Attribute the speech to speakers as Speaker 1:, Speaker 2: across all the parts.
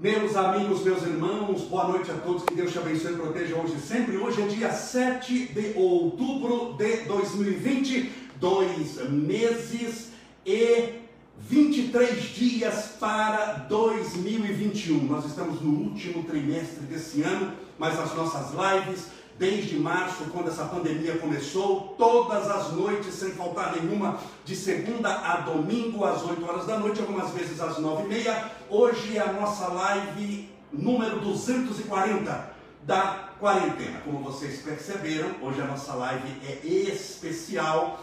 Speaker 1: Meus amigos, meus irmãos, boa noite a todos, que Deus te abençoe e proteja hoje e sempre. Hoje é dia 7 de outubro de 2020, dois meses e 23 dias para 2021. Nós estamos no último trimestre desse ano, mas as nossas lives desde março, quando essa pandemia começou, todas as noites, sem faltar nenhuma, de segunda a domingo, às 8 horas da noite, algumas vezes às 9 e meia. Hoje é a nossa live número 240 da quarentena. Como vocês perceberam, hoje a nossa live é especial.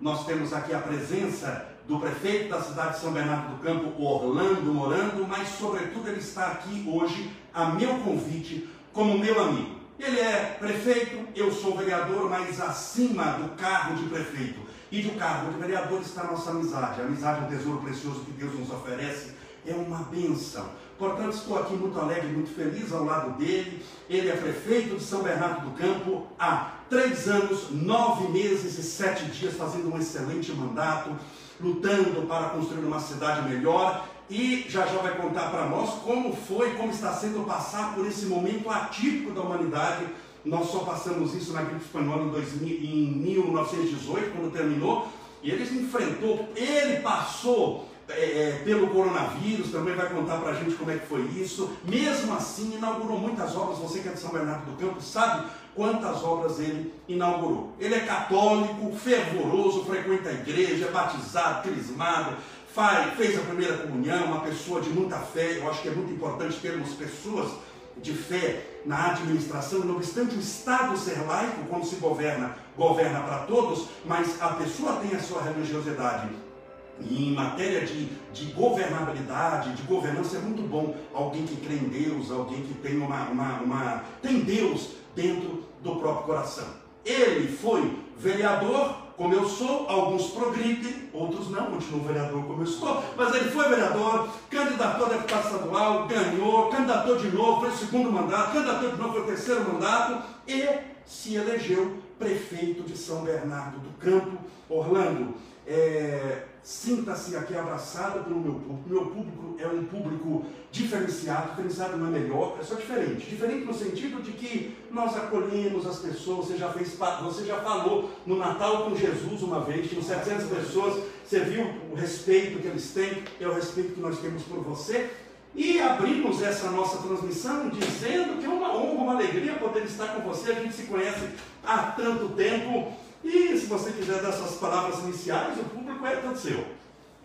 Speaker 1: Nós temos aqui a presença do prefeito da cidade de São Bernardo do Campo, Orlando Morando, mas sobretudo ele está aqui hoje a meu convite como meu amigo. Ele é prefeito, eu sou vereador, mas acima do cargo de prefeito e do cargo de vereador está a nossa amizade. A amizade é um tesouro precioso que Deus nos oferece, é uma benção. Portanto, estou aqui muito alegre, muito feliz ao lado dele. Ele é prefeito de São Bernardo do Campo há três anos, nove meses e sete dias, fazendo um excelente mandato, lutando para construir uma cidade melhor e já já vai contar para nós como foi, como está sendo passar por esse momento atípico da humanidade. Nós só passamos isso na gripe espanhola em, 2000, em 1918, quando terminou, e ele enfrentou, ele passou é, é, pelo coronavírus, também vai contar para a gente como é que foi isso. Mesmo assim, inaugurou muitas obras. Você que é de São Bernardo do Campo sabe quantas obras ele inaugurou. Ele é católico, fervoroso, frequenta a igreja, é batizado, crismado, faz, fez a primeira comunhão, uma pessoa de muita fé. Eu acho que é muito importante termos pessoas de fé na administração, não obstante o Estado ser laico, quando se governa, governa para todos, mas a pessoa tem a sua religiosidade. Em matéria de, de governabilidade, de governança, é muito bom alguém que crê em Deus, alguém que tem uma, uma, uma tem Deus dentro do próprio coração. Ele foi vereador como eu sou, alguns progridem, outros não, continuam vereador como eu estou, mas ele foi vereador, candidatou a deputado estadual, ganhou, candidatou de novo, foi o segundo mandato, candidatou de novo, foi o terceiro mandato e se elegeu prefeito de São Bernardo do Campo, Orlando. É, Sinta-se aqui abraçado pelo meu público. Meu público é um público diferenciado. Diferenciado não é melhor, é só diferente. Diferente no sentido de que nós acolhemos as pessoas. Você já fez, você já falou no Natal com Jesus uma vez, tinham 700 pessoas. Você viu o respeito que eles têm, é o respeito que nós temos por você. E abrimos essa nossa transmissão dizendo que é uma honra, uma alegria poder estar com você. A gente se conhece há tanto tempo e se você quiser dar suas palavras iniciais, o público é todo seu.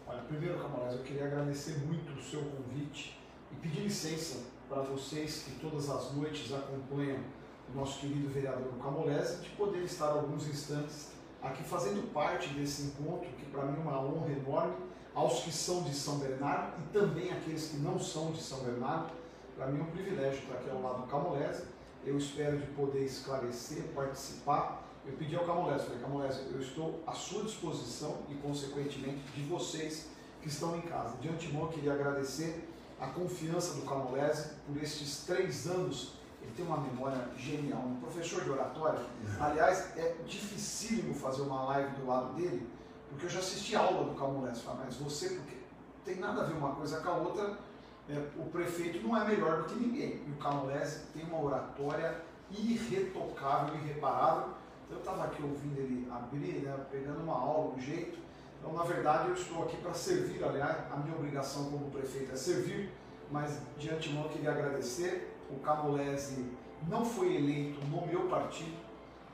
Speaker 2: Olha, primeiro, Camarões, eu queria agradecer muito o seu convite e pedir licença para vocês que todas as noites acompanham o nosso querido vereador Camolese, de poder estar alguns instantes aqui fazendo parte desse encontro, que para mim é uma honra enorme, aos que são de São Bernardo e também aqueles que não são de São Bernardo. Para mim é um privilégio estar aqui ao lado do Camolese. Eu espero de poder esclarecer, participar eu pedi ao Camolese, falei, Camolese, eu estou à sua disposição e, consequentemente, de vocês que estão em casa. De antemão, eu queria agradecer a confiança do Camolese por estes três anos. Ele tem uma memória genial, um professor de oratória. Aliás, é dificílimo fazer uma live do lado dele, porque eu já assisti aula do Camolese. Falei, mas você, porque tem nada a ver uma coisa com a outra, é, o prefeito não é melhor do que ninguém. E o Camolese tem uma oratória irretocável, irreparável eu estava aqui ouvindo ele abrir, né, pegando uma aula, um jeito. Então, na verdade, eu estou aqui para servir, aliás, a minha obrigação como prefeito é servir, mas de antemão eu queria agradecer. O Camolese não foi eleito no meu partido,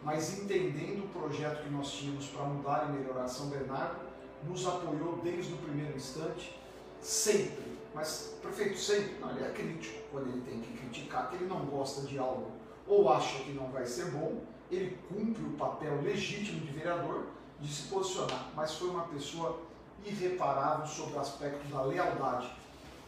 Speaker 2: mas entendendo o projeto que nós tínhamos para mudar e melhorar São Bernardo, nos apoiou desde o primeiro instante, sempre. Mas, prefeito, sempre, não, ele é crítico quando ele tem que criticar, que ele não gosta de algo ou acha que não vai ser bom, ele cumpre o papel legítimo de vereador de se posicionar, mas foi uma pessoa irreparável sobre o aspecto da lealdade.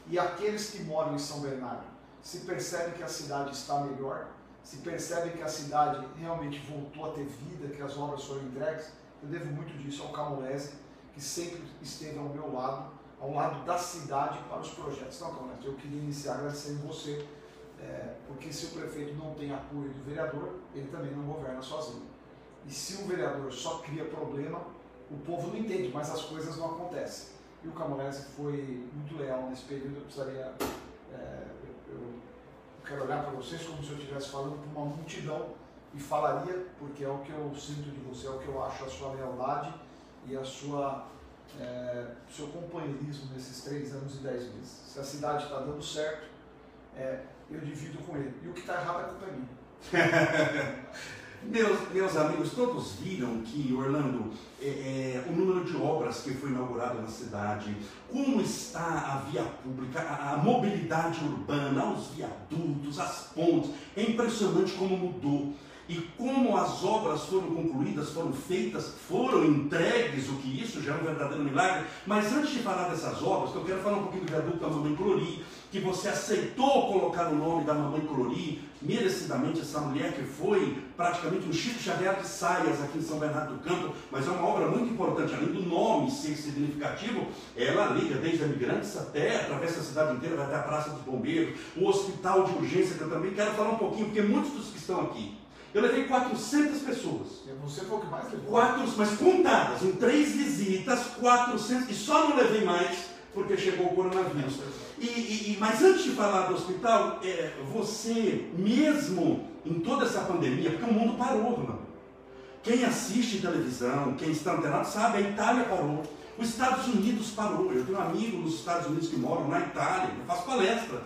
Speaker 2: E aqueles que moram em São Bernardo se percebem que a cidade está melhor, se percebem que a cidade realmente voltou a ter vida, que as obras foram entregues. Eu devo muito disso ao Camolese, que sempre esteve ao meu lado, ao lado da cidade para os projetos. Então, Camolese, eu queria iniciar agradecendo você é, porque se o prefeito não tem apoio do vereador, ele também não governa sozinho. E se o vereador só cria problema, o povo não entende, mas as coisas não acontecem. E o Camorese foi muito leal nesse período, eu precisaria é, eu, eu quero olhar para vocês como se eu estivesse falando para uma multidão e falaria, porque é o que eu sinto de você, é o que eu acho a sua lealdade e a sua é, seu companheirismo nesses três anos e dez meses. Se a cidade está dando certo, é, eu divido com ele. E o que está errado é culpa minha.
Speaker 1: meus, meus amigos, todos viram que, Orlando, é, é, o número de obras que foi inaugurado na cidade, como está a via pública, a, a mobilidade urbana, os viadutos, as pontes, é impressionante como mudou e como as obras foram concluídas, foram feitas, foram entregues, o que isso já é um verdadeiro milagre. Mas antes de falar dessas obras, eu quero falar um pouquinho do viaduto da Mamãe Colori, que você aceitou colocar o nome da Mamãe Colori, merecidamente essa mulher que foi praticamente um Chico Xavier de saias aqui em São Bernardo do Campo, mas é uma obra muito importante, além do nome ser significativo, ela liga desde a Migrantes até, atravessa a cidade inteira, vai até a Praça dos Bombeiros, o Hospital de Urgência, que eu também quero falar um pouquinho, porque muitos dos que estão aqui eu levei 400 pessoas.
Speaker 2: Você foi o que mais levou?
Speaker 1: Quatro, mas contadas, em três visitas, 400, e só não levei mais porque chegou o coronavírus. E, e, mas antes de falar do hospital, é, você mesmo em toda essa pandemia, porque o mundo parou, irmão. Quem assiste televisão, quem está antenado, sabe, a Itália parou. Os Estados Unidos parou. Eu tenho um amigo nos Estados Unidos que moram na Itália, eu faço palestra.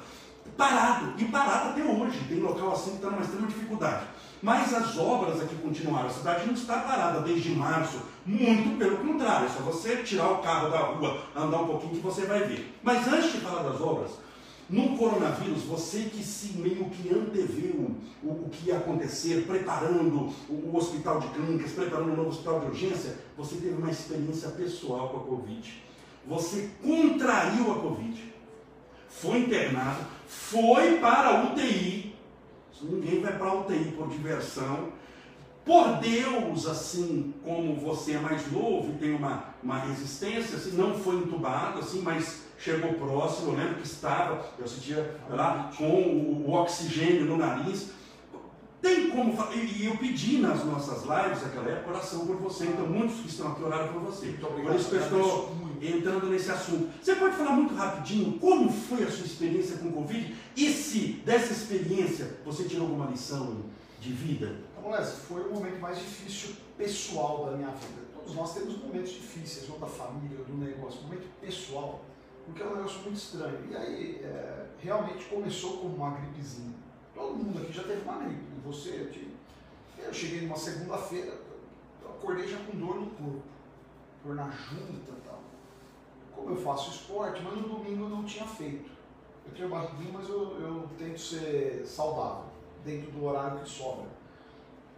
Speaker 1: Parado, e parado até hoje. Tem local assim que está numa extrema dificuldade. Mas as obras aqui continuaram. A cidade não está parada desde março. Muito pelo contrário. É só você tirar o carro da rua, andar um pouquinho que você vai ver. Mas antes de falar das obras, no coronavírus, você que se meio que anteveu o, o que ia acontecer, preparando o, o, hospital de clínicas, preparando o novo hospital de urgência, você teve uma experiência pessoal com a Covid. Você contraiu a Covid, foi internado, foi para a UTI, Ninguém vai para a UTI por diversão. Por Deus, assim como você é mais novo e tem uma, uma resistência, assim, não foi entubado, assim, mas chegou próximo, eu lembro que estava, eu sentia lá com o, o oxigênio no nariz. Tem como, e eu pedi nas nossas lives naquela época oração por você, então muitos que estão aqui oraram por você. Por isso que eu estou entrando nesse assunto. Você pode falar muito rapidinho como foi a sua experiência com o Covid e se dessa experiência você tirou alguma lição de vida?
Speaker 2: Moleque, foi o momento mais difícil pessoal da minha vida. Todos nós temos momentos difíceis, ou da família, ou do negócio, momento pessoal, porque é um negócio muito estranho. E aí, é, realmente começou como uma gripezinha. Todo mundo aqui já teve uma gripe, e você, eu tive. Eu cheguei numa segunda-feira, acordei já com dor no corpo, dor na junta e tal. Como eu faço esporte, mas no domingo eu não tinha feito. Eu tenho barriguinha, mas eu, eu tento ser saudável, dentro do horário que sobra.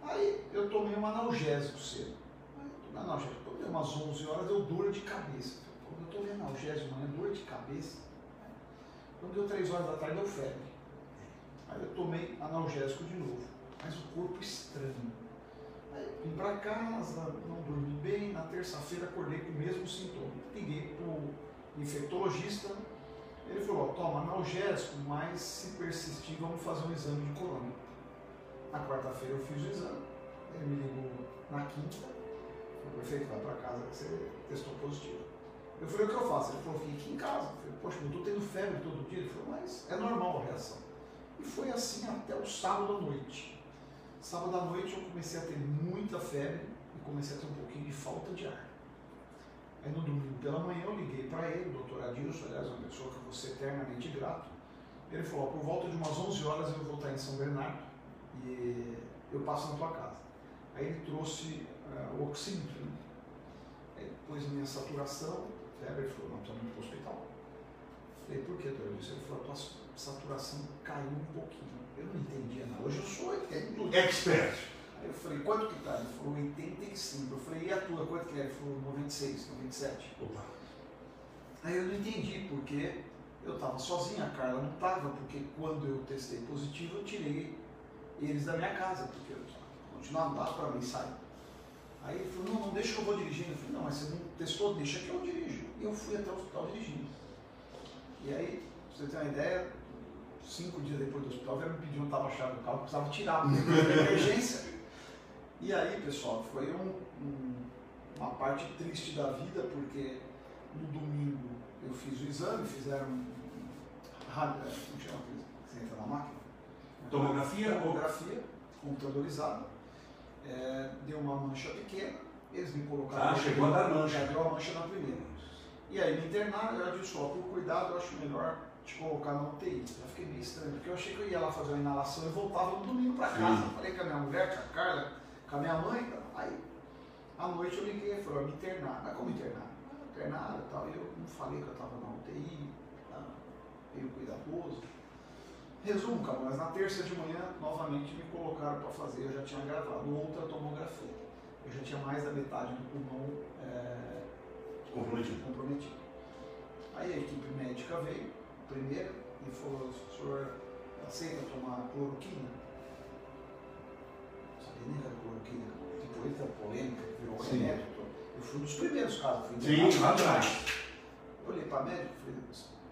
Speaker 2: Aí eu tomei um analgésico cedo. Aí tomei analgésico, tomei umas 11 horas, deu dor de cabeça. Eu tomei analgésico, manhã, dor de cabeça. Quando deu 3 horas da tarde, deu febre. Aí eu tomei analgésico de novo, mas o corpo estranho. Vim para casa, não dormi bem, na terça-feira acordei com o mesmo sintoma. Liguei para o infectologista, ele falou, toma analgésico, mas se persistir, vamos fazer um exame de corona. Na quarta-feira eu fiz o exame, ele me ligou na quinta, falou, perfeito, vai para casa que você testou positivo. Eu falei, o que eu faço? Ele falou, fique aqui em casa. Eu falei, poxa, eu estou tendo febre todo dia. Ele falou, mas é normal a reação. E foi assim até o sábado à noite. Sábado à noite eu comecei a ter muita febre e comecei a ter um pouquinho de falta de ar. Aí no domingo pela manhã eu liguei para ele, o doutor Adilson, aliás, uma pessoa que eu vou ser eternamente grato. Ele falou, por volta de umas 11 horas eu vou estar em São Bernardo e eu passo na tua casa. Aí ele trouxe uh, o oxímetro, né? Aí pôs minha saturação, febre, ele falou, não, estamos indo para o hospital. Falei, por que, doutor? Ele falou, a tua saturação caiu um pouquinho. Eu não entendia nada. Hoje eu sou
Speaker 1: expert.
Speaker 2: Aí eu falei, quanto que tá? Ele falou 85. Eu falei, e a tua, quanto que é? Ele falou 96, 97. Opa. Aí eu não entendi, porque eu estava sozinho, a Carla não estava, porque quando eu testei positivo, eu tirei eles da minha casa, porque eu continuava lá para mim sair. Aí ele falou, não, não, deixa que eu vou dirigindo. Eu falei, não, mas você não testou, deixa que eu dirijo. E eu fui até o hospital dirigindo. E aí, pra você ter uma ideia, cinco dias depois do hospital, vieram me pedir onde estava a chave do carro, precisava tirar, porque emergência. E aí, pessoal, foi um, um, uma parte triste da vida, porque no domingo eu fiz o exame, fizeram rádio, é, como chama? Você entra na máquina?
Speaker 1: Tomografia?
Speaker 2: Tomografia, computadorizada. É, deu uma mancha pequena, eles me colocaram.
Speaker 1: Ah, chegou a dar mancha.
Speaker 2: Já deu a mancha na primeira. E aí me internaram, eu disse, ó, por cuidado, eu acho melhor te colocar na UTI. Eu fiquei meio estranho, porque eu achei que eu ia lá fazer uma inalação e voltava no domingo para casa. Sim. Falei com a minha mulher, com a Carla, com a minha mãe. Aí, à noite eu liguei e falei, me internar. Mas como internar? Ah, e tal. E eu não falei que eu estava na UTI, tá? meio cuidadoso. Resumo, cara, mas na terça de manhã, novamente me colocaram para fazer, eu já tinha gravado outra tomografia. Eu já tinha mais da metade do pulmão é,
Speaker 1: comprometido.
Speaker 2: comprometido. Aí a equipe médica veio, primeiro, e falou, o senhor aceita tomar cloroquina? Não sabia nem que era cloroquina. Depois da polêmica que virou Sim. remédio. Eu fui um dos primeiros casos. Fui
Speaker 1: Sim, lá atrás.
Speaker 2: Eu olhei para a médica e falei,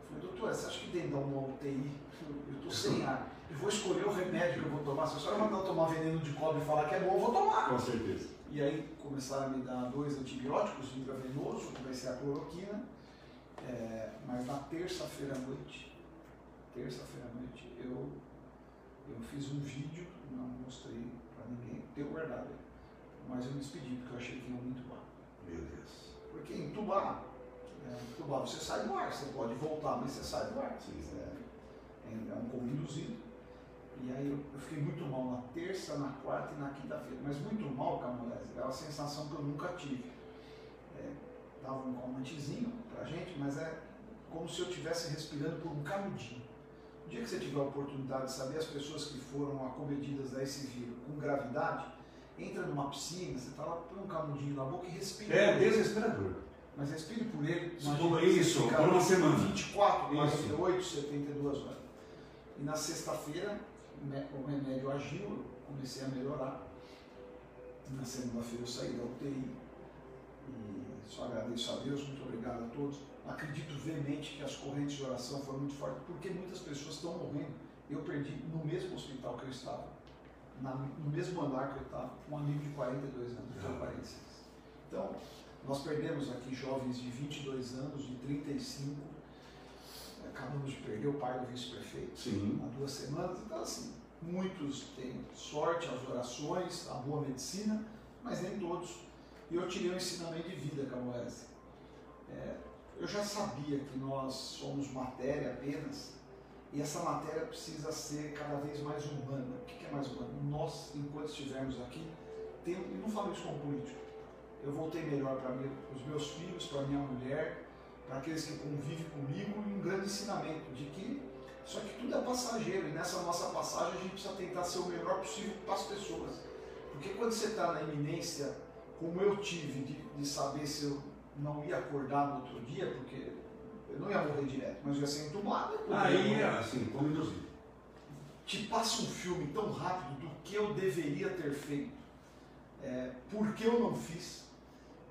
Speaker 2: falei, doutor, você acha que dentro de uma UTI eu estou sem ar? Eu vou escolher o remédio que eu vou tomar. Se a senhora mandar eu tomar veneno de cobre e falar que é bom, eu vou tomar.
Speaker 1: Com certeza.
Speaker 2: E aí começaram a me dar dois antibióticos intravenoso, comecei a cloroquina. É, mas na terça-feira à noite, terça-feira à noite, eu, eu fiz um vídeo, não mostrei para ninguém, tenho guardado mas eu me despedi porque eu achei que iam me entubar.
Speaker 1: Meu Deus.
Speaker 2: Porque entubar, é, entubar você sai do ar, você pode voltar, mas você sai do ar. Sim. É, é, é um como induzido. E aí eu, eu, fiquei muito mal na terça, na quarta e na quinta-feira. Mas muito mal, Camolese, é uma sensação que eu nunca tive. Dava um calmantezinho pra gente, mas é como se eu estivesse respirando por um canudinho. O dia que você tiver a oportunidade de saber as pessoas que foram acometidas a esse vírus com gravidade, entra numa piscina, você está lá, põe um canudinho na boca e respira.
Speaker 1: É desesperador.
Speaker 2: Mas respire por ele.
Speaker 1: Isso, por uma semana.
Speaker 2: 24, 48, 72 horas. E na sexta-feira, o remédio agiu, eu comecei a melhorar. Na segunda-feira eu saí da UTI. E só agradeço a Deus, muito obrigado a todos. Acredito veemente que as correntes de oração foram muito fortes, porque muitas pessoas estão morrendo. Eu perdi no mesmo hospital que eu estava, na, no mesmo andar que eu estava, um amigo de 42 anos, tenho 46. Então, nós perdemos aqui jovens de 22 anos, de 35, acabamos de perder o pai do vice-prefeito há duas semanas. Então, assim, muitos têm sorte, as orações, a boa medicina, mas nem todos. E eu tirei um ensinamento de vida, Camões. É, eu já sabia que nós somos matéria apenas, e essa matéria precisa ser cada vez mais humana. O que é mais humano? Nós, enquanto estivermos aqui, e não falo isso como político, eu voltei melhor para os meus filhos, para minha mulher, para aqueles que convivem comigo, e um grande ensinamento de que só que tudo é passageiro, e nessa nossa passagem a gente precisa tentar ser o melhor possível para as pessoas. Porque quando você está na iminência, como eu tive, de, de saber se eu não ia acordar no outro dia, porque eu não ia morrer direto, mas eu ia ser entubado.
Speaker 1: Aí, assim, como induzido.
Speaker 2: Te passa um filme tão rápido do que eu deveria ter feito, é, por que eu não fiz.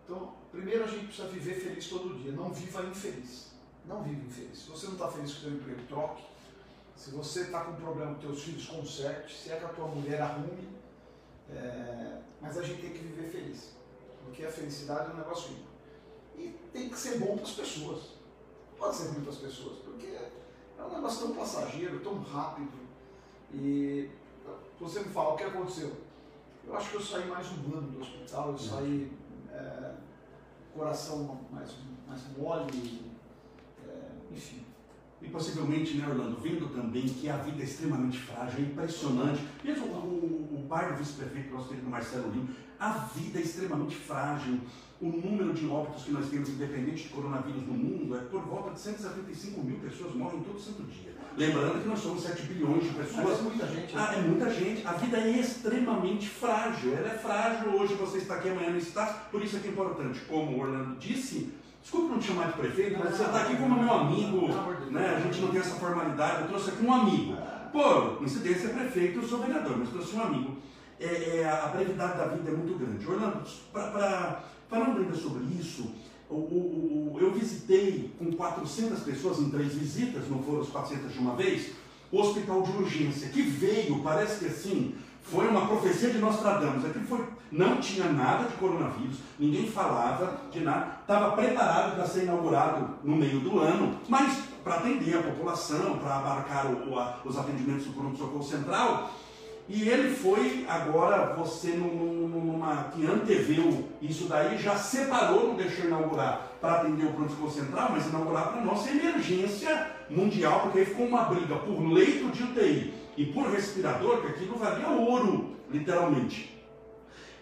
Speaker 2: Então, primeiro a gente precisa viver feliz todo dia, não viva infeliz. Não viva infeliz. Se você não está feliz com o seu emprego, troque. Se você está com um problema com teus filhos, conserte. Se é com a tua mulher, arrume. É, mas a gente tem que viver feliz. Porque a felicidade é um negócio ímpar. E tem que ser bom para as pessoas. Pode ser ruim para as pessoas, porque é um negócio tão passageiro, tão rápido. E você me fala o que aconteceu. Eu acho que eu saí mais humano do hospital, eu saí é, coração mais, mais mole, é, enfim.
Speaker 1: E possivelmente, né, Orlando, vendo também que a vida é extremamente frágil, é impressionante. Mesmo o, o, pai do vice-prefeito, nosso querido Marcelo Lima, a vida é extremamente frágil. O número de óbitos que nós temos, independente de coronavírus no mundo, é por volta de 175 mil pessoas morrem todo santo dia. Lembrando que nós somos 7 bilhões de pessoas.
Speaker 2: Mas é muita gente.
Speaker 1: Né? Ah, é muita gente. A vida é extremamente frágil. Ela é frágil. Hoje você está aqui, amanhã não está. Por isso é que é importante. Como o Orlando disse, desculpe não te chamar de prefeito, mas você está aqui como meu amigo. Né? A gente não tem essa formalidade. Eu trouxe aqui um amigo. Pô, incidência é prefeito, eu sou vereador, mas trouxe um amigo. É, é, a brevidade da vida é muito grande. Orlando, para Falando ainda sobre isso, o, o, o, eu visitei com 400 pessoas em três visitas, não foram as 400 de uma vez, o hospital de urgência, que veio, parece que assim, Foi uma profecia de Nostradamus. Aquilo foi, não tinha nada de coronavírus, ninguém falava de nada. Estava preparado para ser inaugurado no meio do ano, mas para atender a população, para abarcar o, o, os atendimentos do pronto-socorro central. E ele foi, agora você numa, que anteveu isso daí, já separou, não deixou inaugurar para atender o pronto-socorro central, mas inaugurar para nossa emergência mundial, porque aí ficou uma briga por leito de UTI e por respirador, que aquilo valia ouro, literalmente.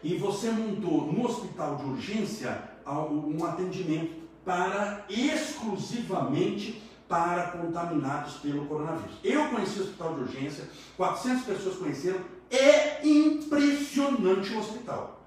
Speaker 1: E você montou no hospital de urgência um atendimento para exclusivamente para contaminados pelo coronavírus. Eu conheci o hospital de urgência, 400 pessoas conheceram, é impressionante o hospital.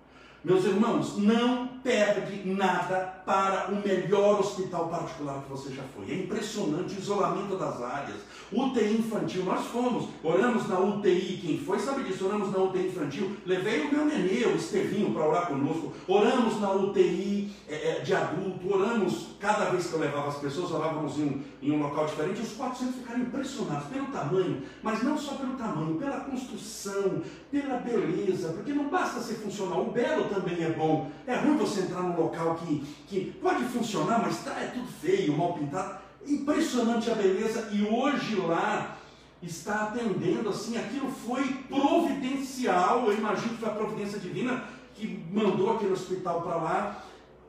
Speaker 1: Meus irmãos, não perde nada para o melhor hospital particular que você já foi. É impressionante o isolamento das áreas. UTI infantil, nós fomos, oramos na UTI, quem foi sabe disso, oramos na UTI infantil, levei o meu nenê, o Estevinho, para orar conosco, oramos na UTI é, é, de adulto, oramos, cada vez que eu levava as pessoas, orávamos em um, em um local diferente, os 400 ficaram impressionados pelo tamanho, mas não só pelo tamanho, pela construção, pela beleza, porque não basta ser funcional, o belo também é bom. É ruim você entrar num local que, que pode funcionar, mas tá, é tudo feio, mal pintado. Impressionante a beleza, e hoje lá está atendendo assim, aquilo foi providencial, eu imagino que foi a providência divina que mandou aquele hospital para lá.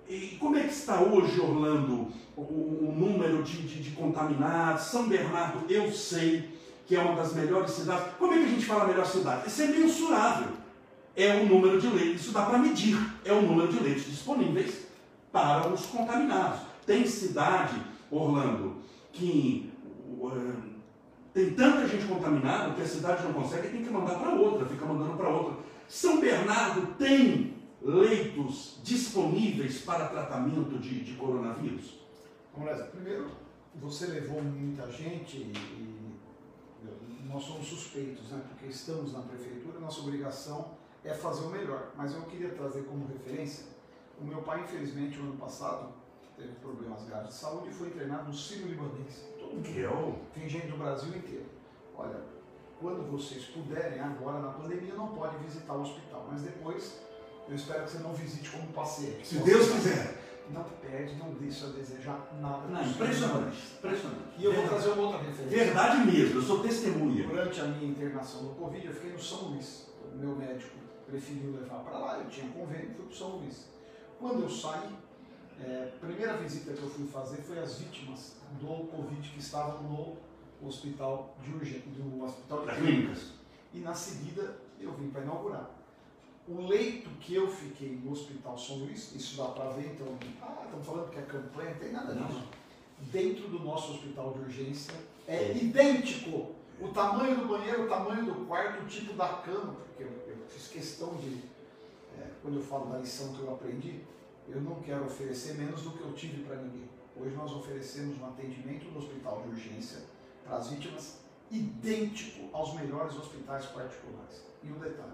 Speaker 1: E como é que está hoje, Orlando, o, o número de, de, de contaminados? São Bernardo, eu sei que é uma das melhores cidades. Como é que a gente fala melhor cidade? Isso é mensurável. É o número de leitos, isso dá para medir. É o número de leitos disponíveis para os contaminados. Tem cidade, Orlando, que uh, tem tanta gente contaminada que a cidade não consegue e tem que mandar para outra, fica mandando para outra. São Bernardo tem leitos disponíveis para tratamento de, de coronavírus?
Speaker 2: primeiro, você levou muita gente e nós somos suspeitos, né? porque estamos na prefeitura, nossa obrigação é fazer o melhor. Mas eu queria trazer como referência, o meu pai, infelizmente, o ano passado, teve problemas graves de saúde e foi internado no Sírio Libanês.
Speaker 1: Todo mundo.
Speaker 2: Tem gente do Brasil inteiro. Olha, quando vocês puderem, agora na pandemia, não pode visitar o hospital, mas depois eu espero que você não visite como paciente.
Speaker 1: Se Deus quiser
Speaker 2: não perde, não deixa a desejar nada.
Speaker 1: Não, impressionante, impressionante.
Speaker 2: E eu vou trazer uma outra referência.
Speaker 1: Verdade mesmo, eu sou testemunha.
Speaker 2: Durante a minha internação no Covid, eu fiquei no São Luís. O meu médico preferiu levar para lá, eu tinha convênio, fui para São Luís. Quando eu saí, é, a primeira visita que eu fui fazer foi às vítimas do Covid que estavam no hospital de urgência, do hospital de clínicas. E na seguida eu vim para inaugurar. O leito que eu fiquei no Hospital São Luís, isso dá para ver, então, ah, estamos falando que é campanha, não tem nada disso. Dentro do nosso hospital de urgência é, é idêntico. O tamanho do banheiro, o tamanho do quarto, o tipo da cama, porque fiz questão de, é, quando eu falo da lição que eu aprendi, eu não quero oferecer menos do que eu tive para ninguém. Hoje nós oferecemos um atendimento no hospital de urgência para as vítimas idêntico aos melhores hospitais particulares. E um detalhe,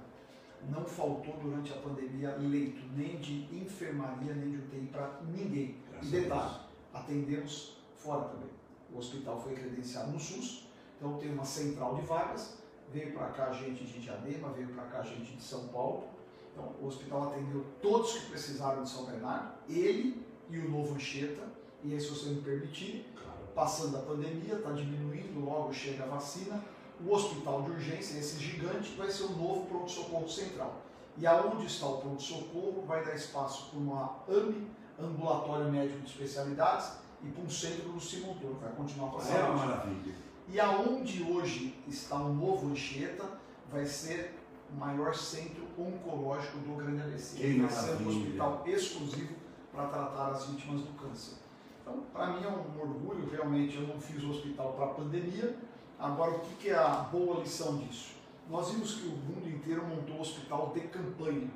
Speaker 2: não faltou durante a pandemia leito, nem de enfermaria, nem de UTI para ninguém. Graças e detalhe, atendemos fora também. O hospital foi credenciado no SUS, então tem uma central de vagas, veio para cá gente de Diadema, veio para cá gente de São Paulo. Então o hospital atendeu todos que precisaram de São Bernardo, ele e o novo Anchieta, e aí se você me permitir, passando a pandemia, está diminuindo, logo chega a vacina, o hospital de urgência, esse gigante, vai ser o novo pronto-socorro central. E aonde está o pronto-socorro vai dar espaço para uma AME, Ambulatório Médico de Especialidades, e para um centro do Simontor, vai continuar com
Speaker 1: É uma maravilha.
Speaker 2: E aonde hoje está o novo Anchieta, vai ser o maior centro oncológico do Grande.
Speaker 1: Que
Speaker 2: vai ser um hospital exclusivo para tratar as vítimas do câncer. Então, para mim é um orgulho, realmente, eu não fiz o hospital para a pandemia, Agora, o que é a boa lição disso? Nós vimos que o mundo inteiro montou um hospital de campanha.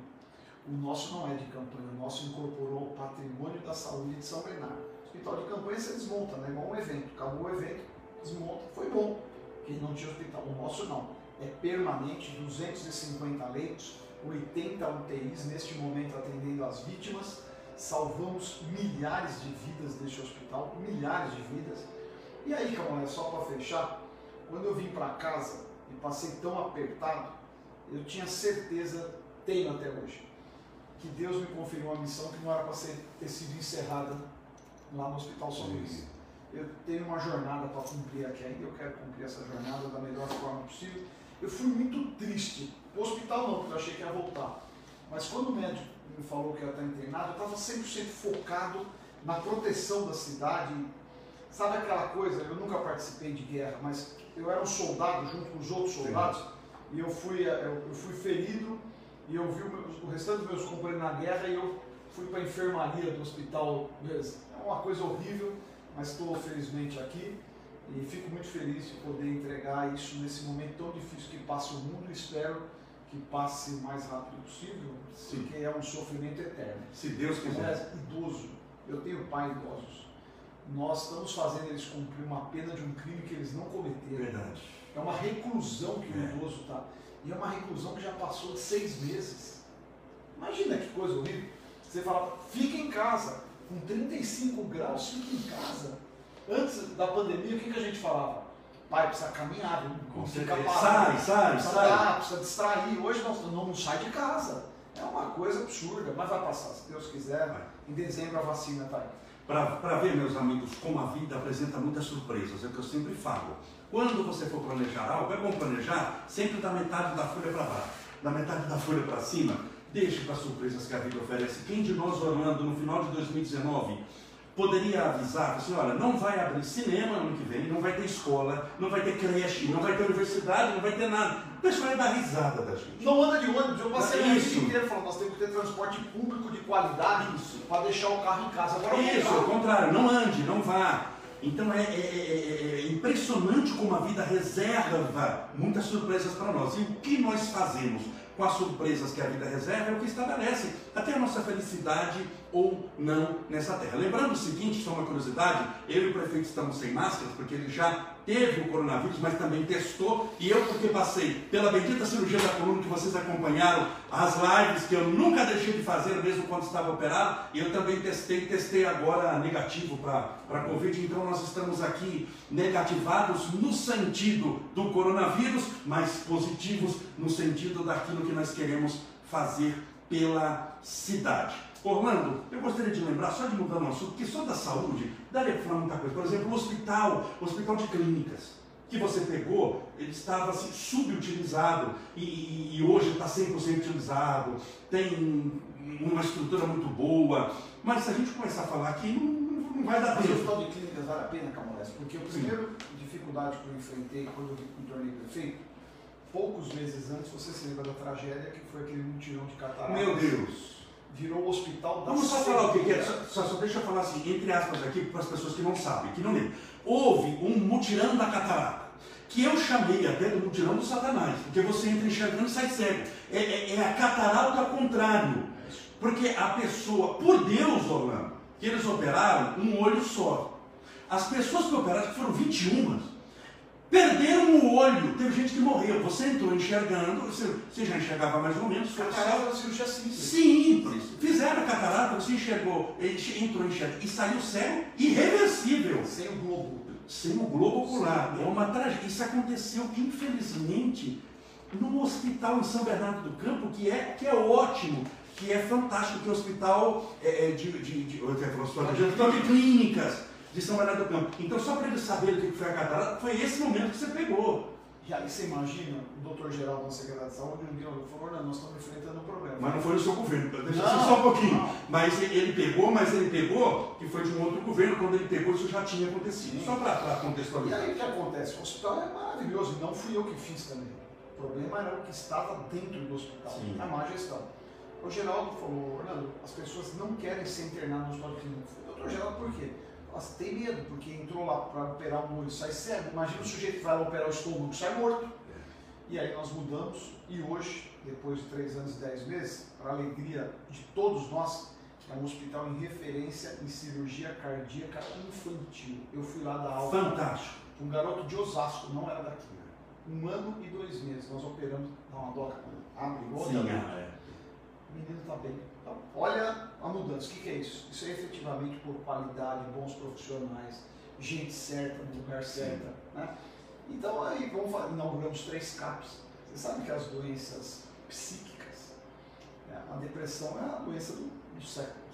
Speaker 2: O nosso não é de campanha, o nosso incorporou o patrimônio da saúde de São Bernardo. Hospital de campanha você desmonta, né? igual um evento. Acabou o evento, desmonta, foi bom. Quem não tinha hospital, o nosso não. É permanente, 250 leitos, 80 UTIs neste momento atendendo as vítimas. Salvamos milhares de vidas neste hospital, milhares de vidas. E aí, Camarada, só para fechar, quando eu vim para casa e passei tão apertado, eu tinha certeza, tenho até hoje, que Deus me conferiu uma missão que não era para ter sido encerrada lá no Hospital São Luís. Eu tenho uma jornada para cumprir aqui ainda, eu quero cumprir essa jornada da melhor forma possível. Eu fui muito triste. O hospital não, porque eu achei que ia voltar. Mas quando o médico me falou que ia estar internado, eu estava 100% focado na proteção da cidade. Sabe aquela coisa, eu nunca participei de guerra, mas eu era um soldado junto com os outros soldados, Sim. e eu fui, eu, eu fui ferido, e eu vi o, o restante dos meus companheiros na guerra, e eu fui para a enfermaria do hospital. É uma coisa horrível, mas estou felizmente aqui. E fico muito feliz de poder entregar isso nesse momento tão difícil que passa o mundo e espero que passe o mais rápido possível, Sim. porque é um sofrimento eterno.
Speaker 1: Se Deus quiser.
Speaker 2: É idoso, eu tenho pai idosos. Nós estamos fazendo eles cumprir uma pena de um crime que eles não cometeram.
Speaker 1: Verdade.
Speaker 2: É uma reclusão que é. o idoso está. E é uma reclusão que já passou de seis meses. Imagina que coisa horrível. Você fala, fica em casa. Com 35 graus, fica em casa. Antes da pandemia, o que, que a gente falava? Pai, precisa caminhar,
Speaker 1: não fica parado. Sai, sai,
Speaker 2: precisa
Speaker 1: sai.
Speaker 2: Dar, precisa distrair. Hoje não, não, não sai de casa. É uma coisa absurda, mas vai passar, se Deus quiser. Em dezembro a vacina está aí.
Speaker 1: Para ver, meus amigos, como a vida apresenta muitas surpresas, é o que eu sempre falo. Quando você for planejar algo, é bom planejar sempre da metade da folha para baixo, da metade da folha para cima. Deixe para as surpresas que a vida oferece. Quem de nós, Orlando, no final de 2019, poderia avisar, assim, olha, não vai abrir cinema ano que vem, não vai ter escola, não vai ter creche, não vai ter universidade, não vai ter nada. O pessoal ia dar risada da gente.
Speaker 2: Não anda de ônibus, eu passei o dia inteiro falando, nós temos que ter transporte público de qualidade para deixar o carro em casa. Agora
Speaker 1: Isso, ao contrário, não ande, não vá. Então é, é, é, é, impressionante como a vida reserva muitas surpresas para nós. E o que nós fazemos com as surpresas que a vida reserva é o que estabelece até a nossa felicidade ou não nessa terra. Lembrando o seguinte, só uma curiosidade, eu e o prefeito estamos sem máscaras porque ele já teve o coronavírus, mas também testou, e eu porque passei pela bendita cirurgia da coluna que vocês acompanharam, as lives que eu nunca deixei de fazer, mesmo quando estava operado, e eu também testei, testei agora negativo para Covid, então nós estamos aqui negativados no sentido do coronavírus, mas positivos no sentido daquilo que nós queremos fazer pela cidade. Orlando, eu gostaria de lembrar, só de mudar o assunto, que só da saúde daria para falar muita coisa. Por exemplo, o hospital, o hospital de clínicas, que você pegou, ele estava assim, subutilizado e, e, hoje está 100% utilizado, tem uma estrutura muito boa, mas se a gente começar a falar aqui, não, não vai dar
Speaker 2: tempo. O hospital de clínicas vale a pena, Camorés, porque a primeira dificuldade que eu enfrentei quando eu me tornei prefeito, poucos meses antes, você se lembra da tragédia que foi aquele mutirão de catarata.
Speaker 1: Meu Deus!
Speaker 2: Virou o hospital da
Speaker 1: Vamos só falar o que é, só, só, deixa eu falar assim, entre aspas aqui, para as pessoas que não sabem, que não lembram. Houve um mutirão da catarata, que eu chamei até do mutirão do satanás, porque você entra enxergando e sai cego. É, é, é a catarata ao contrário. Porque a pessoa, por Deus, Orlando, que eles operaram um olho só. As pessoas que operaram, que foram 21, Perderam o olho. Teve gente que morreu. Você entrou enxergando, você, você já enxergava mais ou menos.
Speaker 2: Catarata é uma cirurgia simples.
Speaker 1: Simples. Fizeram a catarata, você enxergou, entrou enxergando e saiu cego irreversível.
Speaker 2: Sem o globo.
Speaker 1: Sem o globo ocular. É uma tragédia. Isso aconteceu, infelizmente, no hospital em São Bernardo do Campo, que é, que é ótimo, que é fantástico, que é o hospital é, de, de, de, de, de, de clínicas de São Bernardo do Campo. Então, só para eles saberem o que foi a catarata, foi esse momento que você pegou.
Speaker 2: E aí você imagina o doutor Geraldo, nosso secretário de saúde, um dia falou, não, nós estamos enfrentando um problema.
Speaker 1: Mas não foi no seu governo, tá? deixa não, só um pouquinho. Não. Mas ele pegou, mas ele pegou, que foi de um outro governo, quando ele pegou, isso já tinha acontecido. Sim. Só para contextualizar.
Speaker 2: E aí o que acontece? O hospital é maravilhoso, não fui eu que fiz também. O problema era o que estava dentro do hospital, Sim. a má gestão. O Geraldo falou, Orlando, as pessoas não querem ser internadas no hospital clínico. Doutor Geraldo, por quê? Nossa, tem medo, porque entrou lá para operar um olho sai cego. Imagina o sujeito que vai lá operar o estômago sai morto. E aí nós mudamos e hoje, depois de três anos e dez meses, para alegria de todos nós, é um hospital em referência em cirurgia cardíaca infantil. Eu fui lá dar aula.
Speaker 1: Fantástico.
Speaker 2: Um garoto de Osasco, não era daqui. Um ano e dois meses. Nós operamos, dá uma doca, abre igual
Speaker 1: Sim, é.
Speaker 2: O menino está bem. Então, olha a mudança. O que, é isso? Isso é efetivamente por qualidade, bons profissionais, gente certa no lugar certo. Né? Então aí vamos falar, inauguramos três CAPs. Você sabe que as doenças psíquicas, né, a depressão é a doença do, do século.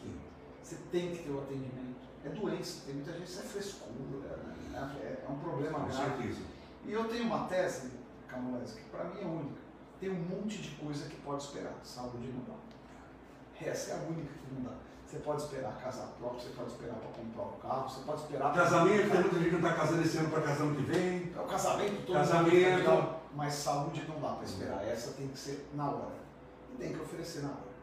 Speaker 2: Você tem que ter o atendimento. É doença, tem muita gente, isso é frescura, né? é, é um problema
Speaker 1: Com
Speaker 2: grave.
Speaker 1: certeza.
Speaker 2: E eu tenho uma tese, Camões, que para mim é única. Tem um monte de coisa que pode esperar. Saúde dá. Essa é a única que não dá. Você pode esperar casar próprio, você pode esperar para comprar o carro, você pode esperar para.
Speaker 1: Casamento, tem muita gente que não está casando esse ano para casar ano que vem.
Speaker 2: É o casamento todo
Speaker 1: Casamento.
Speaker 2: mundo legal, mas saúde não dá para esperar. Essa tem que ser na hora. E tem que oferecer na hora.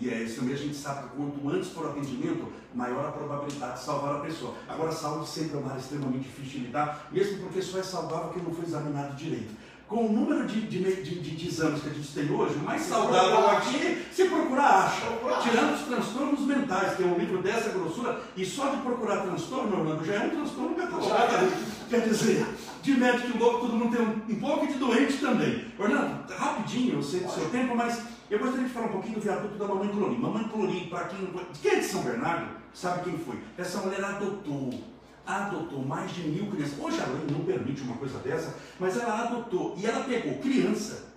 Speaker 1: E é isso mesmo, a gente sabe que quanto antes for o atendimento, maior a probabilidade de salvar a pessoa. Agora, a saúde sempre é uma área extremamente difícil de lidar, mesmo porque só é saudável quem não foi examinado direito. Com o número de, de, de, de exames que a gente tem hoje, o mais
Speaker 2: Se
Speaker 1: saudável
Speaker 2: procurar,
Speaker 1: aqui, se procurar, acha.
Speaker 2: Procurar.
Speaker 1: Tirando os transtornos mentais, que é um livro dessa grossura, e só de procurar transtorno, Orlando, já é um transtorno catalogado. Quer dizer, de médico louco, todo mundo tem um, um pouco de doente também. Orlando, rapidinho, eu sei do seu tempo, mas eu gostaria de falar um pouquinho do viaduto da Mamãe Clori. Mamãe Clori, para quem, quem é de São Bernardo, sabe quem foi. Essa mulher adotou, adotou mais de mil crianças. Hoje a lei não permite uma coisa dessa, mas ela adotou. E ela pegou criança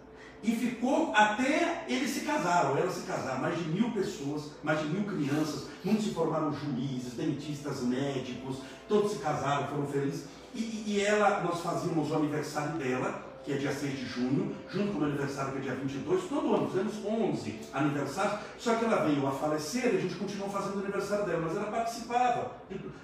Speaker 1: e ficou até eles se casaram, ela se casaram, mais de mil pessoas, mais de mil crianças, muitos se formaram juízes, dentistas, médicos, todos se casaram, foram felizes. E- e ela, nós fazíamos o aniversário dela, que é dia 6 de junho, junto com o meu aniversário, que é dia 22, todo ano, fizemos 11 aniversários, só que ela veio a falecer e a gente continuou fazendo o aniversário dela, mas ela participava.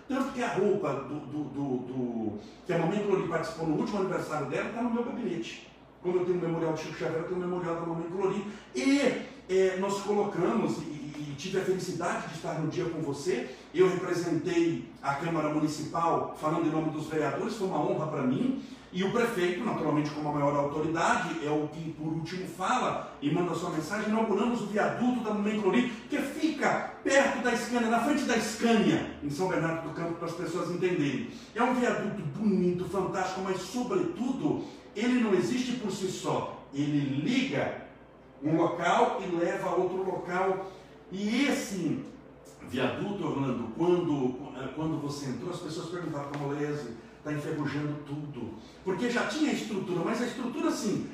Speaker 1: Tanto que a roupa do, do, do- do- que a mamãe Clori participou no último aniversário dela está no meu gabinete. Como eu tenho o memorial de Chico Xavier, eu tenho o memorial da mamãe Clori. E eh, nós colocamos, e, e tive a felicidade de estar no dia com você. Eu representei a Câmara Municipal falando em nome dos vereadores, foi uma honra para mim. E o prefeito, naturalmente, como a maior autoridade, é o que por último fala e manda sua mensagem. Inauguramos o viaduto da Mamãe Clori, que fica perto da Scania, na frente da Scania, em São Bernardo do Campo, para as pessoas entenderem. É um viaduto bonito, fantástico, mas, sobretudo, ele não existe por si só. Ele liga um local e leva a outro local. E esse viaduto, Orlando, quando, quando você entrou, as pessoas perguntavam como Lese, está enferrujando tudo. Porque já tinha estrutura, mas a estrutura assim,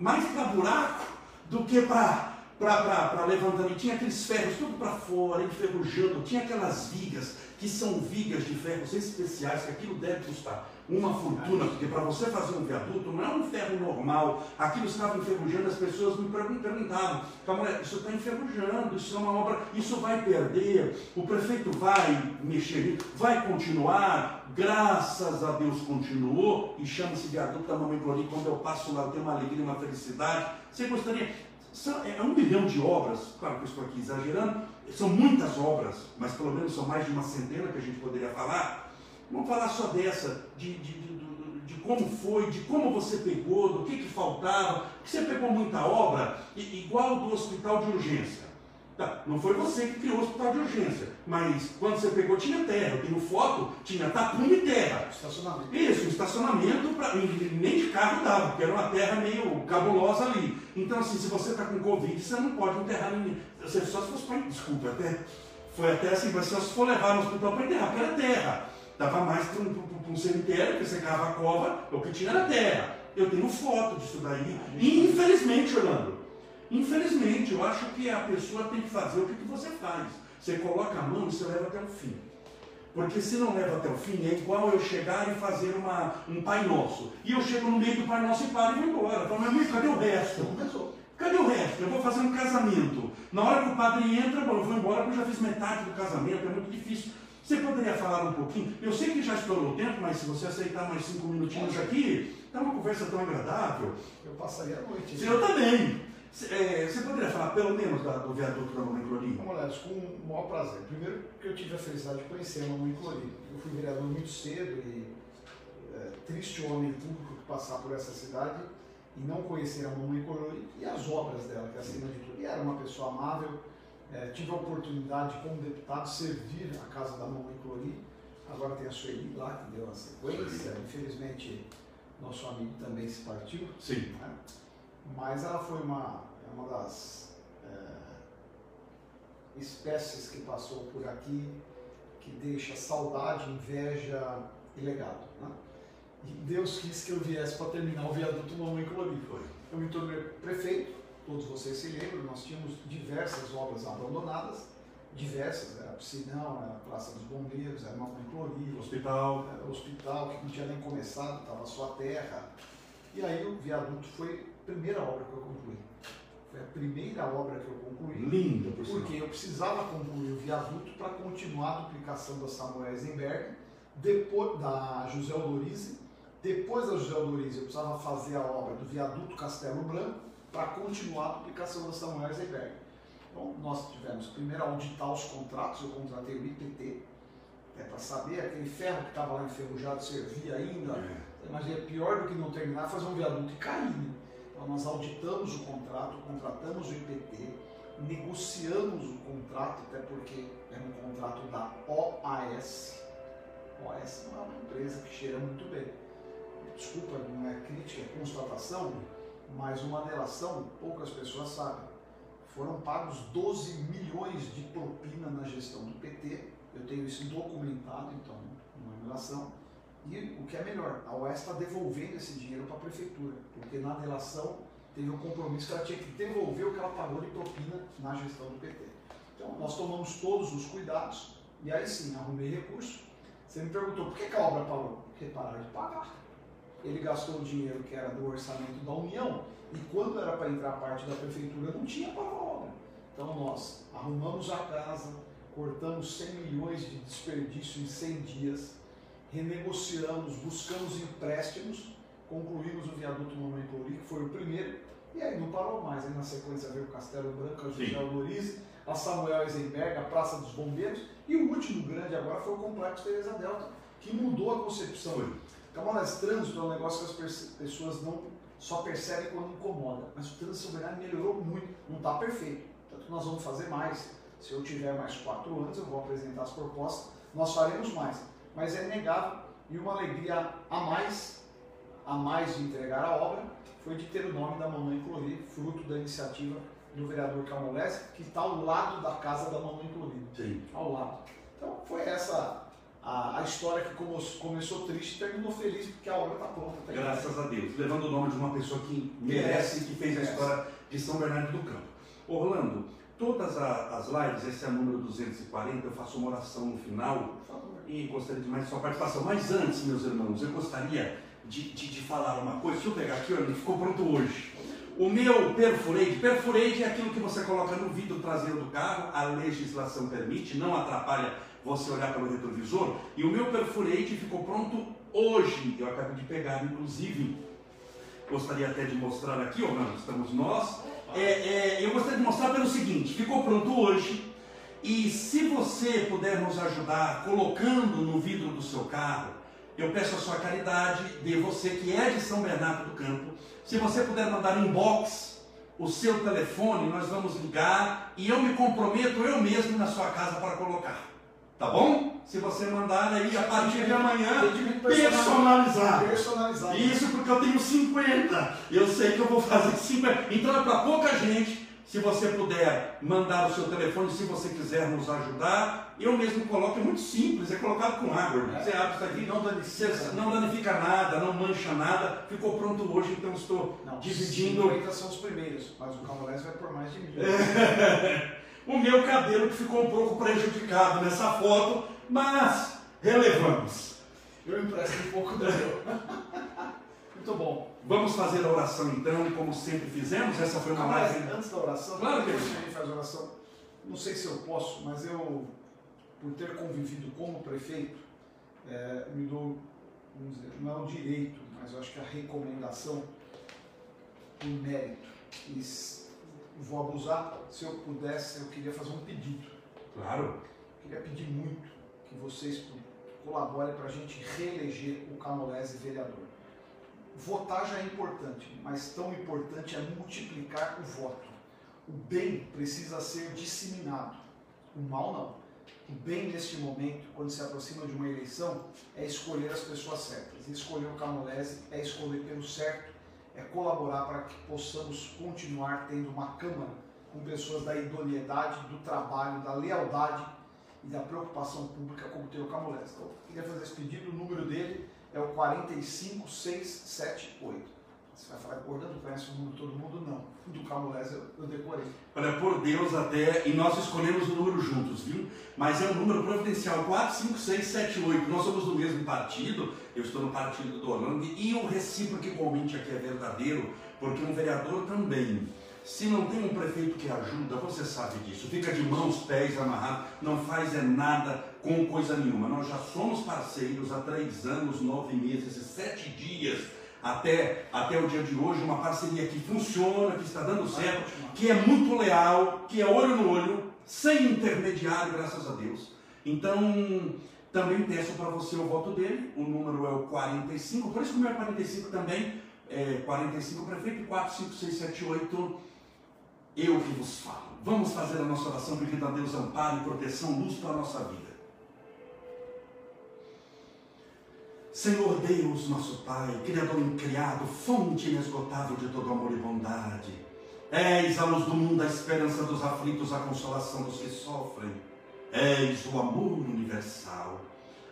Speaker 1: mais para buraco do que para. E tinha aqueles ferros tudo para fora, enferrujando. Tinha aquelas vigas, que são vigas de ferros especiais, que aquilo deve custar uma fortuna, porque para você fazer um viaduto não é um ferro normal. Aquilo estava enferrujando, as pessoas me pergun- perguntavam, "Camarada, isso está enferrujando, isso é uma obra, isso vai perder, o prefeito vai mexer, vai continuar, graças a Deus continuou, e chama-se viaduto da Mamãe Clori, quando eu passo lá eu tenho uma alegria, uma felicidade. Você gostaria, são- é um milhão de obras, claro que eu estou aqui exagerando, são muitas obras, mas pelo menos são mais de uma centena que a gente poderia falar. Vamos falar só dessa, de, de, de, de- como foi, de como você pegou, do que, que faltava, que você pegou muita obra, igual do hospital de urgência. Tá, não foi você que criou o hospital de urgência, mas quando você pegou tinha terra, eu tenho foto, tinha tapume e terra.
Speaker 2: Estacionamento.
Speaker 1: Isso, um estacionamento, pra, nem de carro dava, porque era uma terra meio cabulosa ali. Então, assim, se você está com Covid, você não pode enterrar ninguém. Você, só se fosse para. Desculpa, até. Foi até assim, mas só se for levar no hospital para enterrar, porque era terra. Dava mais para um, um cemitério, porque você cava a cova, o que tinha era terra. Eu tenho foto disso daí. E infelizmente, Orlando, infelizmente, eu acho que a pessoa tem que fazer o que, que você faz. Você coloca a mão e você leva até o fim. Porque se não leva até o fim, é igual eu chegar e fazer uma, um Pai Nosso. E eu chego no meio do Pai Nosso e paro e vou embora. Falo, meu amigo, cadê o resto? Cadê o resto? Eu vou fazer um casamento. Na hora que o padre entra, bom, eu vou embora porque eu já fiz metade do casamento, é muito difícil. Você poderia falar um pouquinho? Eu sei que já estourou o tempo, mas se você aceitar mais cinco minutinhos aqui, tá uma conversa tão agradável.
Speaker 2: Eu passaria a noite.
Speaker 1: Eu também. Cê- é, Você poderia falar pelo menos da- do viaduto da Mamãe Clori?
Speaker 2: Vamos lá, com o maior prazer. Primeiro, porque eu tive a felicidade de conhecer a Mamãe Clori. Eu fui vereador muito cedo e é, triste homem público que passar por essa cidade e não conhecer a Mamãe Clori e as obras dela, que acima de tudo. E era uma pessoa amável. É, tive a oportunidade, como deputado, servir a casa da Mamãe Clori. Agora tem a Sueli lá, que deu a sequência. Infelizmente, nosso amigo também se partiu.
Speaker 1: Sim.
Speaker 2: né? Mas ela foi uma, é uma das é, espécies que passou por aqui que deixa saudade, inveja e legado. Né? E Deus quis que eu viesse para terminar o viaduto Mamãe Colorida. Eu me tornei prefeito, todos vocês se lembram, nós tínhamos diversas obras abandonadas, diversas, era piscinão, era Praça dos Bombeiros, era Mamãe Colorida,
Speaker 1: Hospital.
Speaker 2: era o hospital que não tinha nem começado, estava só a terra. E aí o viaduto foi a primeira obra que eu concluí. Foi a primeira obra que eu concluí.
Speaker 1: Linda, por.
Speaker 2: Porque eu precisava concluir o viaduto para continuar a duplicação da Samuel Eisenberg, depois da José Aldorize. Depois da José Aldorize, eu precisava fazer a obra do viaduto Castelo Branco para continuar a duplicação da Samuel Eisenberg. Então, nós tivemos primeiro auditar os contratos, eu contratei o IPT, é, para saber aquele ferro que estava lá enferrujado servia ainda.
Speaker 1: É.
Speaker 2: Mas é pior do que não terminar, fazer um viaduto e cair. Né? Então nós auditamos o contrato, contratamos o IPT, negociamos o contrato, até porque era um contrato da OAS. OAS não é uma empresa que cheira muito bem. Desculpa, não é crítica, é constatação, mas uma delação, poucas pessoas sabem. Foram pagos 12 milhões de propina na gestão do PT. Eu tenho isso documentado, então, é delação. E o que é melhor, a OAS está devolvendo esse dinheiro para a prefeitura, porque na delação teve um compromisso que ela tinha que devolver o que ela pagou de propina na gestão do PT. Então, nós tomamos todos os cuidados e aí sim, arrumei recurso. Você me perguntou por que, que a obra parou? Porque pararam de pagar. Ele gastou o dinheiro que era do orçamento da União e quando era para entrar parte da prefeitura não tinha para a obra. Então, nós arrumamos a casa, cortamos 100 milhões de desperdício em 100 dias, renegociamos, buscamos empréstimos, concluímos o viaduto Mamãe Clouri, que foi o primeiro, e aí não parou mais. Aí na sequência veio o Castelo Branco, a José
Speaker 1: Sim.
Speaker 2: Lourize, a Samuel Eisenberg, a Praça dos Bombeiros, e o último grande agora foi o Complexo Teresa Delta, que mudou a concepção.
Speaker 1: Foi.
Speaker 2: Camarões, trânsito é um negócio que as pessoas não só percebem quando incomoda, mas o trânsito soberano melhorou muito, não está perfeito. Tanto nós vamos fazer mais. Se eu tiver mais quatro anos, eu vou apresentar as propostas, nós faremos mais. Mas é negável e uma alegria a mais, a mais de entregar a obra, foi de ter o nome da Mamãe Clori, fruto da iniciativa do vereador Camolese, que está ao lado da casa da Mamãe Clori
Speaker 1: Sim.
Speaker 2: ao lado. Então foi essa a, a história que como- começou triste e terminou feliz porque a obra está pronta. Tá
Speaker 1: Graças a Deus. Levando o nome de uma pessoa que merece e que fez a
Speaker 2: Merece.
Speaker 1: história de São Bernardo do Campo. Orlando, todas as lives, esse é o número 240, eu faço uma oração no final e gostaria de mais sua participação. Mas antes, meus irmãos, eu gostaria de, de, de falar uma coisa. Deixa eu pegar aqui, olha, ele ficou pronto hoje. O meu perfurade, perfurade é aquilo que você coloca no vidro traseiro do carro, a legislação permite, não atrapalha você olhar pelo retrovisor. E o meu perfurade ficou pronto hoje. Eu acabei de pegar, inclusive, gostaria até de mostrar aqui, Orlando, estamos nós. É, é, eu gostaria de mostrar pelo seguinte, ficou pronto hoje. E se você puder nos ajudar colocando no vidro do seu carro, eu peço a sua caridade de você que é de São Bernardo do Campo. Se você puder mandar inbox o seu telefone, nós vamos ligar e eu me comprometo eu mesmo na sua casa para colocar. Tá bom? Se você mandar aí a partir de amanhã,
Speaker 2: Atendimento
Speaker 1: personalizado.
Speaker 2: Personalizado.
Speaker 1: Isso porque eu tenho 50. Eu sei que eu vou fazer 50. Então é para pouca gente. Se você puder mandar o seu telefone, se você quiser nos ajudar, eu mesmo coloco, é muito simples, é colocado com água. irmão. Você abre isso aqui,
Speaker 2: Não danifica.
Speaker 1: você não danifica nada, não mancha nada. Ficou pronto hoje, então estou
Speaker 2: Não,
Speaker 1: dividindo
Speaker 2: 50 são os primeiros, mas o Camolés vai por mais de mil.
Speaker 1: o meu cabelo que ficou um pouco prejudicado nessa foto, mas relevamos.
Speaker 2: Eu empresto um pouco do meu. Muito bom.
Speaker 1: Vamos fazer a oração então, como sempre fizemos. Essa foi uma
Speaker 2: Camolés,
Speaker 1: live.
Speaker 2: antes da oração,
Speaker 1: Claro que
Speaker 2: a gente faz oração, não sei se eu posso, mas eu, por ter convivido como prefeito, é, me dou, vamos dizer, não é o direito, mas eu acho que a recomendação por mérito. E vou abusar, se eu pudesse, eu queria fazer um pedido.
Speaker 1: Claro.
Speaker 2: Queria pedir muito que vocês colaborem para a gente reeleger o Camolese vereador. Votar já é importante, mas tão importante é multiplicar o voto. O bem precisa ser disseminado, o mal não. O bem neste momento, quando se aproxima de uma eleição, é escolher as pessoas certas. E escolher o Camolese é escolher pelo certo, é colaborar para que possamos continuar tendo uma Câmara com pessoas da idoneidade, do trabalho, da lealdade e da preocupação pública tem o Camolés. Então, queria fazer esse pedido, o número dele é o 45678. Você vai falar, Gordão, tu conhece o número todo mundo? Não. Do Camulés eu, eu decorei.
Speaker 1: Olha, por Deus até, e nós escolhemos o número juntos, viu? Mas é um número providencial, 45678. Nós somos do mesmo partido, eu estou no partido do Orlando, e o recíproco igualmente aqui é verdadeiro, porque um vereador também. Se não tem um prefeito que ajuda, você sabe disso, fica de mãos, pés amarrados, não faz é nada com coisa nenhuma. Nós já somos parceiros há três anos, nove meses sete dias até, até o dia de hoje, uma parceria que funciona, que está dando certo, que é muito leal, que é olho no olho, sem intermediário, graças a Deus. Então, também peço para você o voto dele, o número é o 45, por isso que o meu é 45 também, é 45 prefeito, 45678, eu que vos falo. Vamos fazer a nossa oração pedindo a Deus amparo proteção, luz para a nossa vida. Senhor Deus, nosso Pai, Criador incriado, fonte inesgotável de todo amor e bondade, és a luz do mundo, a esperança dos aflitos, a consolação dos que sofrem, és o amor universal.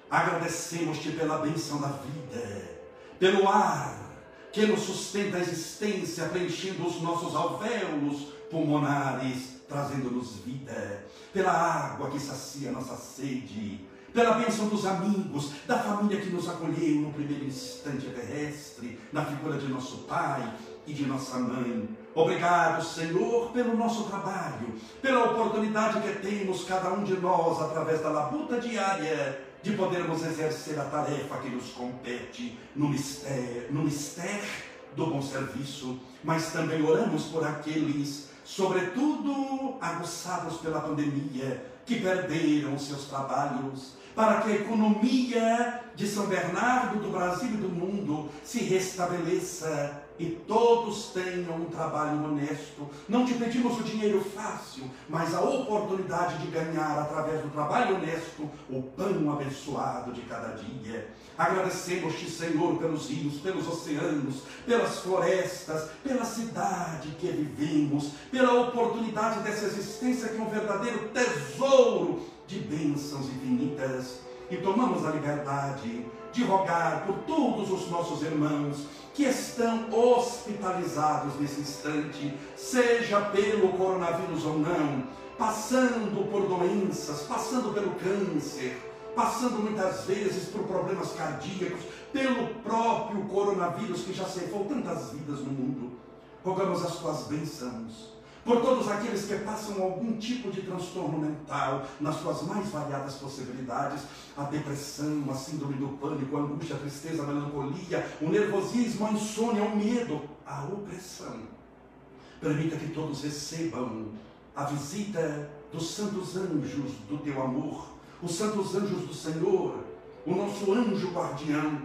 Speaker 1: Agradecemos-te pela benção da vida, pelo ar que nos sustenta a existência, preenchendo os nossos alvéolos pulmonares, trazendo-nos vida, pela água que sacia nossa sede pela bênção dos amigos, da família que nos acolheu no primeiro instante terrestre, na figura de nosso pai e de nossa mãe. Obrigado, Senhor, pelo nosso trabalho, pela oportunidade que temos, cada um de nós, através da labuta diária, de podermos exercer a tarefa que nos compete no mistério, no mistério do bom serviço, mas também oramos por aqueles, sobretudo aguçados pela pandemia, que perderam seus trabalhos, para que a economia de São Bernardo, do Brasil e do mundo se restabeleça e todos tenham um trabalho honesto. Não te pedimos o dinheiro fácil, mas a oportunidade de ganhar através do trabalho honesto o pão abençoado de cada dia. Agradecemos-te, Senhor, pelos rios, pelos oceanos, pelas florestas, pela cidade que vivemos, pela oportunidade dessa existência que é um verdadeiro tesouro de bênçãos infinitas. E tomamos a liberdade de rogar por todos os nossos irmãos que estão hospitalizados nesse instante, seja pelo coronavírus ou não, passando por doenças, passando pelo câncer, passando muitas vezes por problemas cardíacos, pelo próprio coronavírus que já ceifou tantas vidas no mundo. Rogamos as tuas bênçãos por todos aqueles que passam algum tipo de transtorno mental, nas suas mais variadas possibilidades, a depressão, a síndrome do pânico, a angústia, a tristeza, a melancolia, o nervosismo, a insônia, o medo, a opressão. Permita que todos recebam a visita dos santos anjos do teu amor, os santos anjos do Senhor, o nosso anjo guardião,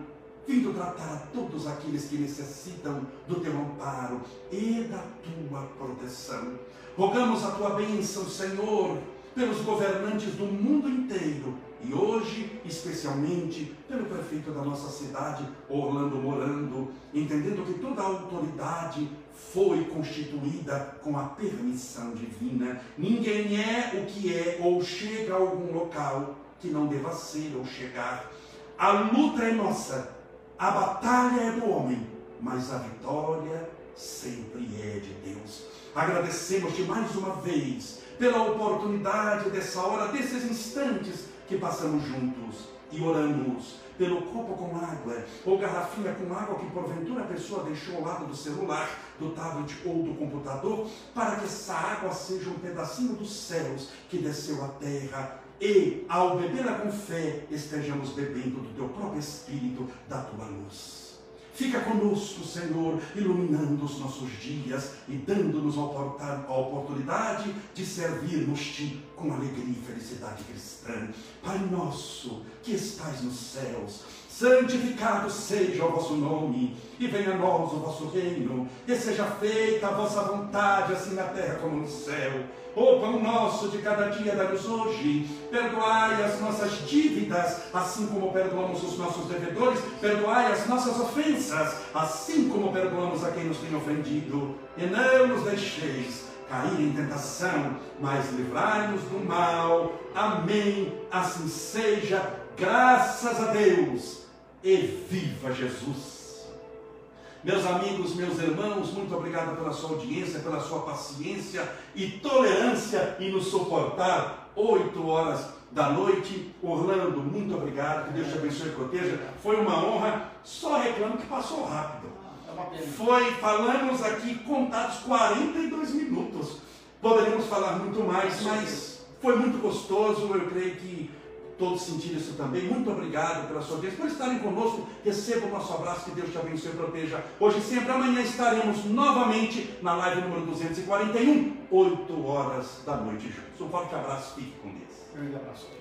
Speaker 1: vindo tratar a todos aqueles que necessitam do teu amparo e da tua proteção. Rogamos a tua bênção, Senhor, pelos governantes do mundo inteiro e hoje, especialmente, pelo prefeito da nossa cidade, Orlando Morando, entendendo que toda a autoridade foi constituída com a permissão divina. Ninguém é o que é ou chega a algum local que não deva ser ou chegar. A luta é nossa, a batalha é do homem, mas a vitória sempre é de Deus. Agradecemos-te mais uma vez pela oportunidade dessa hora, desses instantes que passamos juntos e oramos pelo copo com água ou garrafinha com água que porventura a pessoa deixou ao lado do celular, do tablet ou do computador, para que essa água seja um pedacinho dos céus que desceu à terra e, ao bebê-la com fé, estejamos bebendo do teu próprio Espírito, da tua luz. Fica conosco, Senhor, iluminando os nossos dias e dando-nos a oportunidade de servirmos-te com alegria e felicidade cristã. Pai nosso, que estais nos céus, santificado seja o vosso nome, e venha a nós o vosso reino, e seja feita a vossa vontade, assim na terra como no céu. O pão nosso de cada dia dá-nos hoje. Perdoai as nossas dívidas, assim como perdoamos os nossos devedores. Perdoai as nossas ofensas, assim como perdoamos a quem nos tem ofendido. E não nos deixeis cair em tentação, mas livrai-nos do mal. Amém. Assim seja. Graças a Deus. E viva Jesus! Meus amigos, meus irmãos, muito obrigado pela sua audiência, pela sua paciência e tolerância em nos suportar oito horas da noite. Orlando, muito obrigado, que Deus te abençoe e proteja. Foi uma honra, só reclamo que passou rápido. Foi, falamos aqui contados 42 minutos. Poderíamos falar muito mais, mas foi muito gostoso. Eu creio que todos sentiram isso também. Muito obrigado pela sua vez, por estarem conosco. Receba o nosso abraço, que Deus te abençoe e proteja. Hoje e sempre, amanhã estaremos novamente na live número 241, 8 horas da noite juntos. Um forte abraço, fique com Deus.
Speaker 2: Grande abraço.